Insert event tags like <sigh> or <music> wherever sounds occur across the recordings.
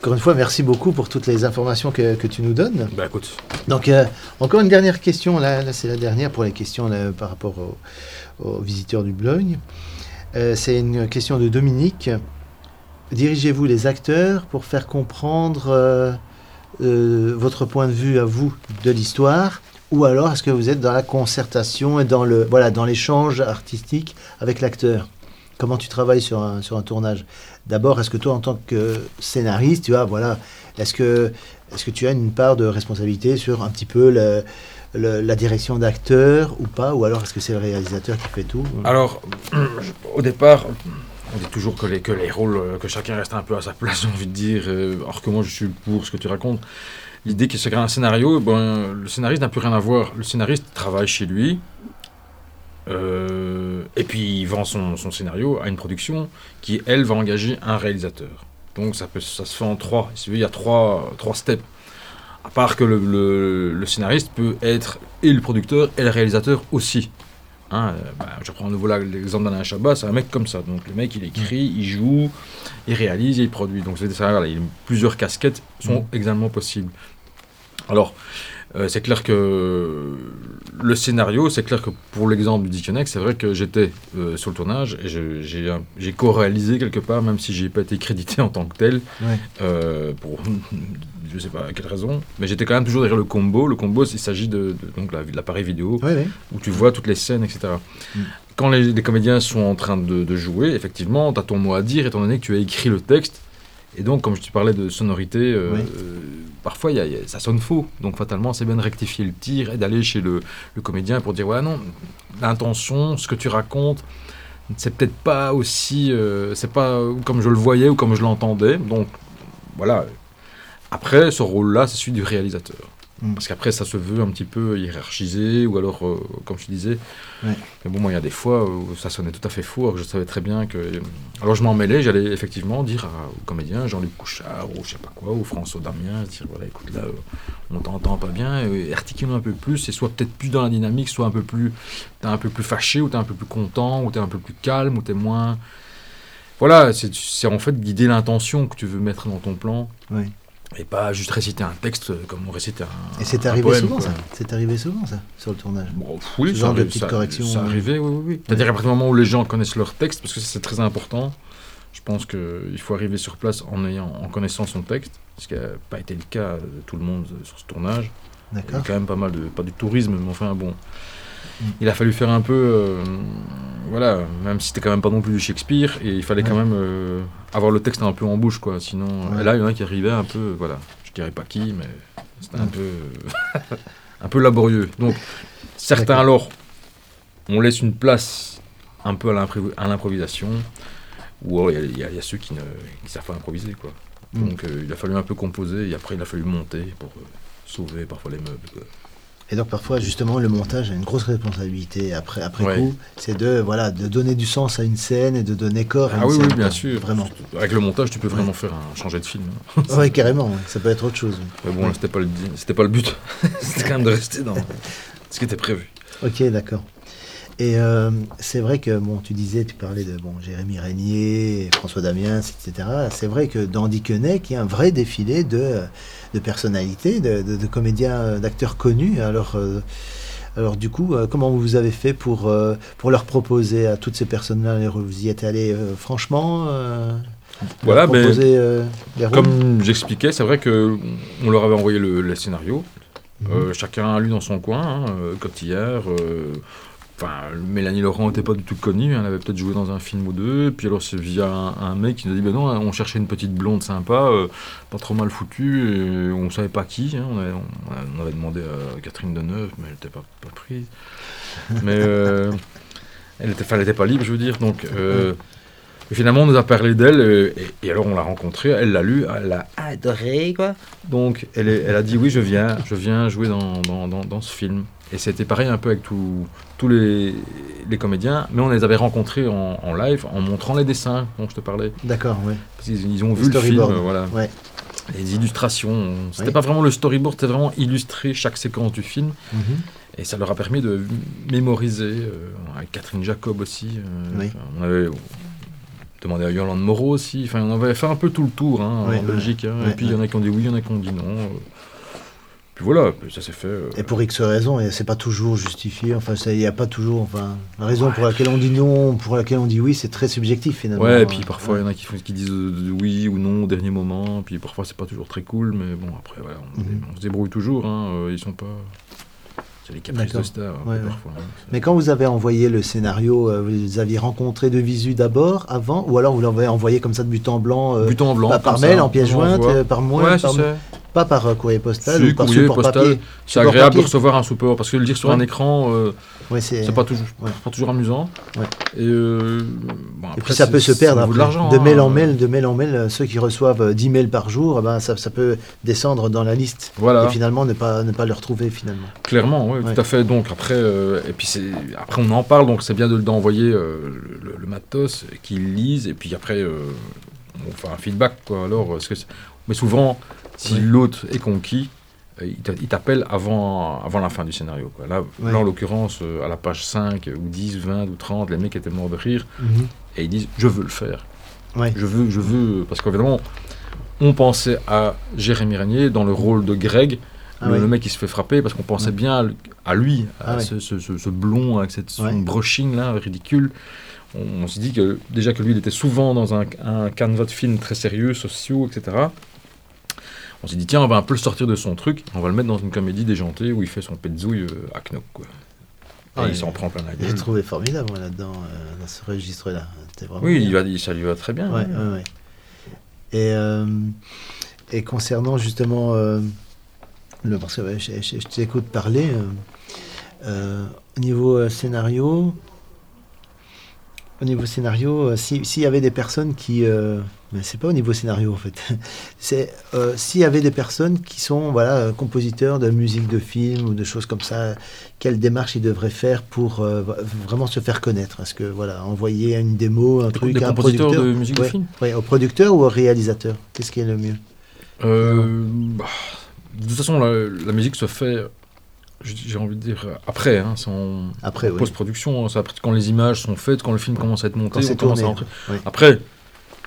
Encore une fois, merci beaucoup pour toutes les informations que, que tu nous donnes. Bah écoute. Donc, euh, encore une dernière question, là, là c'est la dernière pour les questions là, par rapport aux, aux visiteurs du Boulogne. Euh, c'est une question de Dominique. Dirigez-vous les acteurs pour faire comprendre euh, votre point de vue à vous de l'histoire? Ou alors est-ce que vous êtes dans la concertation et dans le voilà dans l'échange artistique avec l'acteur? Comment tu travailles sur un, sur un tournage D'abord, est-ce que toi, en tant que scénariste, tu vois, voilà, est-ce que, est que tu as une part de responsabilité sur un petit peu la direction d'acteur ou pas Ou alors est-ce que c'est le réalisateur qui fait tout Alors, <clears throat> au départ, on dit toujours que les, que les rôles, euh, que chacun reste un peu à sa place, <laughs> j'ai envie de dire, euh, alors que moi je suis pour ce que tu racontes. L'idée que c'est un scénario, ben, le scénariste n'a plus rien à voir. Le scénariste travaille chez lui, euh, et puis il vend son, son, scénario à une production qui, elle, va engager un réalisateur. Donc ça, peut, ça se fait en trois. Il y a trois, trois steps. À part que le, le, le, scénariste peut être et le producteur et le réalisateur aussi. Hein, bah, je prends à nouveau l'exemple d'Alain Chabat, c'est un mec comme ça. Donc le mec, il écrit, il joue, il réalise et il produit. Donc c'est voilà, il, plusieurs casquettes sont mmh. également possibles. Alors, euh, c'est clair que le scénario, c'est clair que pour l'exemple du Dictionnaire, c'est vrai que j'étais euh, sur le tournage et j'ai co-réalisé quelque part, même si j'ai pas été crédité en tant que tel, ouais. euh, pour <laughs> je sais pas à quelle raison, mais j'étais quand même toujours derrière le combo. Le combo, il s'agit de, de, donc l'appareil vidéo ouais, ouais. où tu vois toutes les scènes, etc. Mm. Quand les, les, comédiens sont en train de, de jouer, effectivement, tu as ton mot à dire, étant donné que tu as écrit le texte. Et donc, comme je te parlais de sonorité, euh, Oui. euh, parfois y a, y a- ça sonne faux. Donc, fatalement, c'est bien de rectifier le tir et d'aller chez le, le comédien pour dire Ouais, non, l'intention, ce que tu racontes, c'est peut-être pas aussi. euh, c'est pas comme je le voyais ou comme je l'entendais. Donc, voilà. Après, ce rôle-là, c'est celui du réalisateur. Parce qu'après, ça se veut un petit peu hiérarchisé, ou alors, euh, comme je disais. Ouais. Mais bon, moi, il y a des fois où ça sonnait tout à fait faux, alors que je savais très bien que. Alors, je m'en mêlais, j'allais effectivement dire à- au comédien, Jean-Luc Couchard, ou je sais pas quoi, ou François Damien, dire voilà, écoute, là, euh, on t'entend pas bien, et articule un peu plus, et soit peut-être plus dans la dynamique, soit un peu plus. T'es un peu plus fâché, ou t'es un peu plus content, ou t'es un peu plus calme, ou t'es moins. Voilà, c'est en fait guider l'intention que tu veux mettre dans ton plan. Oui. Et pas juste réciter un texte comme on récite un. Et c'est arrivé poème, souvent, quoi. ça C'est arrivé souvent, ça, sur le tournage Bon, oui, Ce genre de petites corrections, Ça euh, arrivait, oui, oui, oui. C'est-à-dire qu'à partir du moment où les gens connaissent leur texte, parce que ça, c'est très important, je pense qu'il faut arriver sur place en, ayant, en connaissant son texte, ce qui n'a pas été le cas de tout le monde euh, sur ce tournage. Il y a D'accord quand même pas mal de. pas du tourisme, mais enfin bon. Il a fallu faire un peu. euh, voilà, même si c'était quand même pas non plus du Shakespeare, et il fallait quand même euh, avoir le texte un peu en bouche, quoi. Sinon. Ouais. Et là, il y en a qui arrivaient un peu. Voilà, je dirais pas qui, mais c'était un peu. <laughs> un peu laborieux. Donc, certains alors, on laisse une place un peu à l'impro- à l'improvisation, ou alors il y a- y, y ceux qui ne qui savent pas improviser, quoi. Mm. Donc, euh, il a fallu un peu composer, et après, il a fallu monter pour euh, sauver parfois les meubles. quoi. Et donc parfois, justement, le montage a une grosse responsabilité après, après Ouais. coup. C'est de, voilà, de donner du sens à une scène et de donner corps à Ah une oui, scène. oui, bien sûr. Vraiment. Avec le montage, tu peux vraiment Ouais. faire un, changer de film. hein. <laughs> Oui, carrément. Ça peut être autre chose. Mais bon, là, c'était pas le, c'était pas le but. <laughs> c'était quand même de rester dans <laughs> ce qui était prévu. Ok, d'accord. Et euh, c'est vrai que, bon, tu disais, tu parlais de bon, Jérémy Régnier, François Damiens, etc. C'est vrai que dans Dickeneck, il y a un vrai défilé de, de personnalités, de, de- de comédiens, euh, d'acteurs connus. Alors, euh, alors du coup, euh, comment vous avez fait pour, pour leur proposer à toutes ces personnes-là Vous y êtes allé franchement Voilà, mais Comme j'expliquais, c'est vrai que on leur avait envoyé le, le scénario. Euh, chacun a lu dans son coin, hein, Cotillard. Enfin, Mélanie Laurent n'était pas du tout connue, elle avait peut-être joué dans un film ou deux. Puis alors, c'est via un, mec qui nous a dit Ben non, on cherchait une petite blonde sympa, euh, pas trop mal foutue, et on savait pas qui. hein. on, avait, demandé à Catherine Deneuve, mais elle n'était pas, prise. Mais euh, elle n'était pas libre, je veux dire. Donc, euh, finalement, on nous a parlé d'elle, et, alors on l'a rencontrée, elle l'a lu, elle l'a adoré, quoi. Donc, elle, a dit oui, je viens, je viens jouer dans ce film. Et c'était pareil un peu avec tous les, les comédiens, mais on les avait rencontrés en, en live en montrant les dessins dont je te parlais. D'accord, oui. Parce qu'ils ils ont Les vu le film, voilà. Ouais. Les illustrations. C'était Oui. pas vraiment le storyboard, c'était vraiment illustrer chaque séquence du film. Mhm. Et ça leur a permis de mémoriser, euh, avec Catherine Jacob aussi. euh, Oui. on avait demandé à Yolande Moreau aussi. Enfin, on avait fait un peu tout le tour hein, en. Belgique. hein. Et puis il y en a qui ont dit oui, il y en a qui ont dit non. Puis voilà, ça s'est fait. euh. Et pour X raisons, et c'est pas toujours justifié. Enfin, il n'y a pas toujours. Enfin, la raison pour laquelle on dit non, pour laquelle on dit oui, c'est très subjectif finalement. Ouais, et puis parfois il Ouais. y en a qui, font- qui disent euh, oui ou non au dernier moment, puis parfois c'est pas toujours très cool, mais bon, après voilà, on, Mhm. on se débrouille toujours, hein, euh, ils sont pas. C'est les caprices de star, Ouais, ouais. parfois. hein. Mais quand vous avez envoyé le scénario, euh, vous les aviez rencontrés de visu d'abord, avant, ou alors vous l'avez envoyé comme ça de but en blanc, euh, But en blanc. pas par mail, ça, en pièce jointe, euh, par mois, Ouais, par-. Pas par euh, courrier postal Si, ou par courrier, support postal. papier. C'est agréable papier. de recevoir un support parce que le lire sur un écran, euh, Ouais, c'est pas toujours, ouais. pas toujours amusant. Et, euh, bon, Et puis ça peut se perdre après. de de mail hein. en mail, de mail en mail, ceux qui reçoivent euh, 10 mails par jour, eh ben, ça, ça peut descendre dans la liste. Voilà. Et finalement, ne pas, ne pas le retrouver finalement. Clairement, oui, tout à fait. Donc après, euh, et puis c'est après on en parle, donc c'est bien de d'envoyer le, le matos, qu'ils lisent, et puis après on fait un feedback quoi. Alors, que mais souvent, si Ouais. l'autre est conquis, euh, il t'a- il t'appelle avant, avant la fin du scénario. Quoi. Là, Ouais. là, en l'occurrence, euh, à la page 5 ou 10, 20 ou 30, les mecs étaient morts de rire Mhm. et ils disent je veux le faire. Ouais. Je veux, je veux, parce qu'évidemment, on pensait à Jérémy Régnier dans le rôle de Greg, Ah le, ouais. le mec qui se fait frapper, parce qu'on pensait bien à lui- à lui, à Ah ce, ce- ce- ce blond avec cette, son brushing là, ridicule. On, on s'est dit que déjà que lui, il était souvent dans un, un canevas de films très sérieux, sociaux, etc. On s'est dit, tiens, on va un peu le sortir de son truc, on va le mettre dans une comédie déjantée où il fait son petzouille euh, à Knock. Quoi. Ouais. il s'en prend plein la J'ai gueule. trouvé formidable là-dedans, euh, dans ce registre-là. Oui, il va, ça lui va très bien. Ouais, hein. ouais, ouais. Et, euh, et concernant justement euh, le parce que je, je- je t'écoute parler au niveau scénario. Au niveau scénario, euh, si- s'il y avait des personnes qui, euh, mais c'est pas au niveau scénario en fait, <laughs> c'est euh, s'il y avait des personnes qui sont voilà euh, compositeurs de musique de film ou de choses comme ça, quelle démarche ils devraient faire pour euh, vraiment se faire connaître? Est-ce que voilà envoyer une démo, un truc à un producteur de musique de film? Ouais, au producteur ou au réalisateur? Qu'est-ce qui est le mieux? Bah, de toute façon, la, la musique se fait, j'ai envie de dire, après, hein, Après, oui. post-production, hein, après quand les images sont faites, quand le film commence à être monté, on commence tourné. à rentrer. Oui. Après,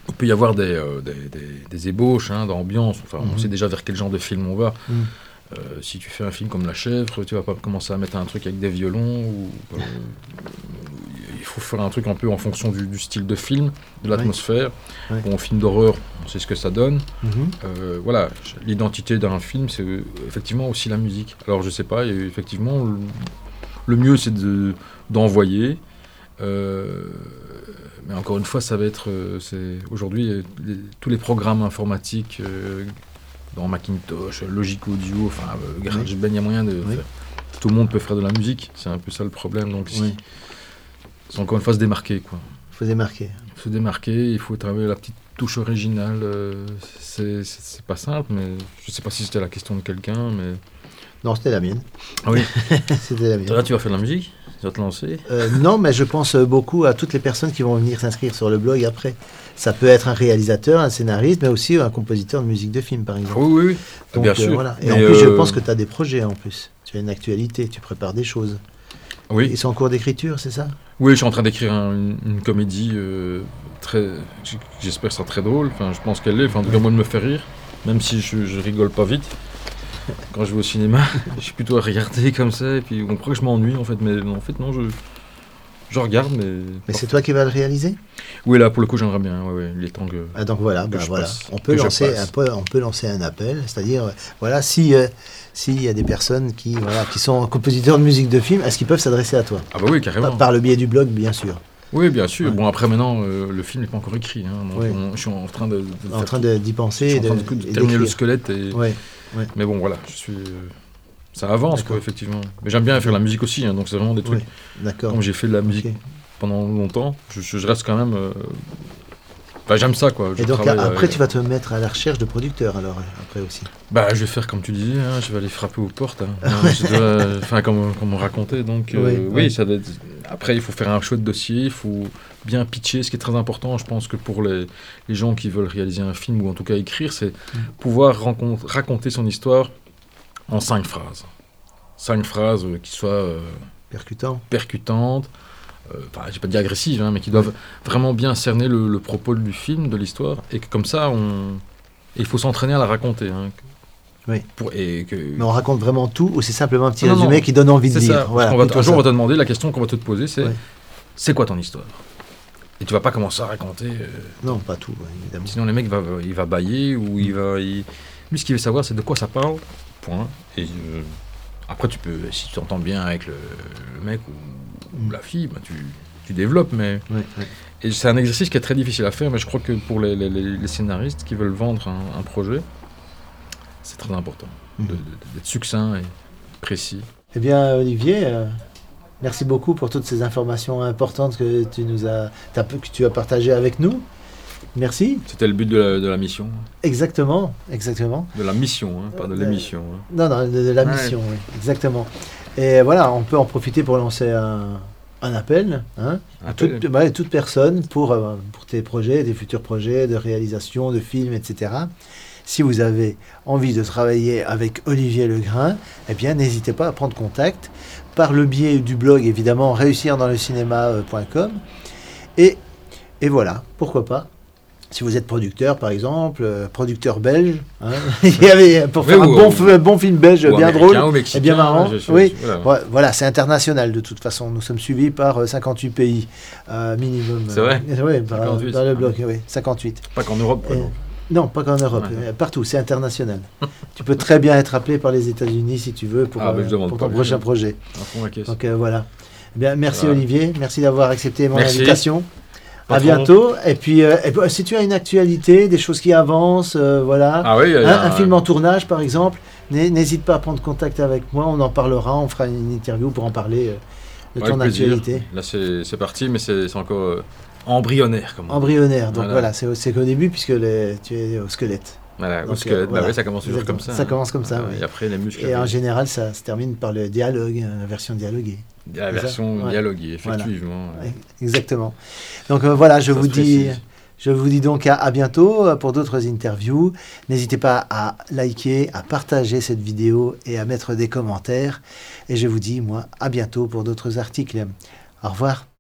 il peut y avoir des, euh, des, des- des ébauches hein, d'ambiance, enfin, on Mhm. sait déjà vers quel genre de film on va. Mhm. Euh, si tu fais un film comme La Chèvre, tu vas pas commencer à mettre un truc avec des violons, ou, euh, il faut faire un truc un peu en fonction du, du style de film, de l'atmosphère. Ouais. Bon, film d'horreur, on sait ce que ça donne. Mhm. Euh, voilà, l'identité d'un film, c'est euh, effectivement aussi la musique. Alors je sais pas, effectivement, le, le mieux c'est de- d'envoyer. Euh, mais encore une fois, ça va être, aujourd'hui tous les programmes informatiques euh, dans Macintosh, Logic Audio, enfin GarageBand, il y a moyen de. Oui. Tout le monde peut faire de la musique, c'est un peu ça le problème. Donc si- Oui. C'est encore une fois se démarquer quoi faut démarquer. se démarquer, il faut travailler la petite touche originale. euh, c'est pas simple, mais je sais pas si c'était la question de quelqu'un, mais. Non, c'était la mienne. Ah oui, <laughs> c'était la mienne. là tu vas faire de la musique? Tu vas te lancer? Euh, non, mais je pense beaucoup à toutes les personnes qui vont venir s'inscrire sur le blog après. Ça peut être un réalisateur, un scénariste, mais aussi un compositeur de musique de film, par exemple. Oui, oui. Donc, bien euh, sûr. voilà. Et Mais, en plus, je euh, pense que tu as des projets en plus. Tu as une actualité, tu prépares des choses. Oui, Ils sont en cours d'écriture, c'est ça? Oui je suis en train d'écrire un- une, une comédie euh, très. J'espère que ça sera très drôle. Enfin, je pense qu'elle l'est. Enfin, en tout cas, moi, elle me fait rire. Même si je, je rigole pas vite. Quand je vais au cinéma, <laughs> je suis plutôt à regarder comme ça. Et puis, on croit que je m'ennuie, en fait. Mais en fait, non, je, je regarde. Mais, Mais c'est toi qui vas le réaliser? Oui, là, pour le coup, j'aimerais bien. Ouais, ouais, il est temps que. Ah, donc voilà, bah je voilà. passe, on peut je lancer un on peut lancer un appel, c'est-à-dire euh, voilà, si euh, s'il y a des personnes qui voilà qui sont compositeurs de musique de film, est-ce qu'ils peuvent s'adresser à toi? Ah, bah oui, carrément. par le biais du blog, bien sûr. Oui, bien sûr. Ouais. Bon, après, maintenant, euh, le film n'est pas encore écrit. hein, donc Ouais. on- je suis en train de, de En train de- d'y je penser suis et en de, train de, et terminer le squelette. Et... Ouais. Mais bon, voilà, je suis. Ça avance, quoi, effectivement. Mais j'aime bien faire la musique aussi, hein, donc c'est vraiment des trucs. Oui, d'accord. Comme j'ai fait de la musique pendant longtemps, je, reste quand même. euh, Enfin, j'aime ça, quoi. Je Et donc après, euh, tu vas te mettre à la recherche de producteurs alors après aussi. Bah, je vais faire comme tu disais, hein, je vais aller frapper aux portes. hein. <laughs> Enfin, comme, comme on racontait. Donc, euh, Oui, oui, oui. ça doit être- Après, il faut faire un chouette dossier, il faut bien pitcher. Ce qui est très important, je pense que pour les, les gens qui veulent réaliser un film ou en tout cas écrire, c'est Mm. pouvoir raconter son histoire en cinq phrases. Cinq phrases euh, qui soient euh, Percutant. percutantes, euh, enfin, j'ai pas dit agressives, hein, mais qui doivent vraiment bien cerner le, le propos du film, de l'histoire, et que comme ça, on, il faut s'entraîner à la raconter. hein, Oui. pour, et que, Mais on raconte vraiment tout ou c'est simplement un petit Non, non, résumé qui donne envie de lire. Voilà, on va, un jour, ça. on va te demander la question qu'on va te poser, c'est c'est quoi ton histoire? Et tu vas pas commencer à raconter. euh, Non, pas tout, évidemment. Sinon, le mec va, il va bailler ou il va. il- Lui, ce qu'il veut savoir, c'est de quoi ça parle. Point. Et euh, après, tu peux, si tu t'entends bien avec le, le mec ou, ou la fille, bah, tu, tu développes. Mais Ouais, ouais. et c'est un exercice qui est très difficile à faire. Mais je crois que pour les, les- scénaristes qui veulent vendre un, un projet, c'est très important d'être succinct et précis. Eh bien, Olivier, euh, merci beaucoup pour toutes ces informations importantes que tu nous as, t'as- que tu as partagées avec nous. Merci. C'était le but de la, de la mission. Exactement, exactement. De la mission, hein, pas de Euh, l'émission. hein. Non, non, de, de la Ouais. mission, oui, exactement. Et voilà, on peut en profiter pour lancer un, un appel, hein, à Appel. toute, personne pour, euh, pour tes projets, tes futurs projets de réalisation, de films, etc. Si vous avez envie de travailler avec Olivier Legrain, eh bien, n'hésitez pas à prendre contact par le biais du blog, évidemment, réussir dans le cinéma.com. Et, et voilà, pourquoi pas. Si vous êtes producteur, par exemple, euh, producteur belge, hein, <laughs> il y avait, pour Oui, faire un ou- bon, ou- f- bon film belge bien drôle, mexicain, bien marrant, oui. voilà. C'est international de toute façon. Nous sommes suivis par euh, 58 pays euh, minimum. C'est vrai Euh, oui, par- 58, dans le ah. bloc, oui, 58. Pas qu'en Europe. quoi, Et-. Non, pas qu'en Europe, Ouais. euh, partout, c'est international. <laughs> tu peux très bien être appelé par les États-Unis si tu veux pour, Ah, euh, pour ton prochain projet. Caisse. Donc euh, voilà. Eh bien, merci Voilà. Olivier, merci d'avoir accepté mon Merci. invitation. À bientôt. Et puis, euh, et puis, si tu as une actualité, des choses qui avancent, euh, voilà. Ah oui, Hein, un film en tournage, par exemple, n'hé- n'hésite pas à prendre contact avec moi, on en parlera, on fera une interview pour en parler euh, de ton actualité. Là, c'est parti, mais c'est encore euh, embryonnaire. Comme on dit. Embryonnaire, donc Voilà. voilà, c'est c'est qu'au début, puisque les- tu es au squelette. Voilà, Donc, parce que bah ouais, ça commence toujours Exactement. comme ça. Ça hein. commence comme ça. Et après, les muscles. Et en général, ça se termine par le dialogue, euh, la version dialoguée. la version dialoguée, effectivement. Exactement. Donc euh, voilà, je Ça vous dis. précise. Je vous dis donc à, à bientôt euh, pour d'autres interviews. N'hésitez pas à liker, à partager cette vidéo et à mettre des commentaires. Et je vous dis, moi, à bientôt pour d'autres articles. Au revoir.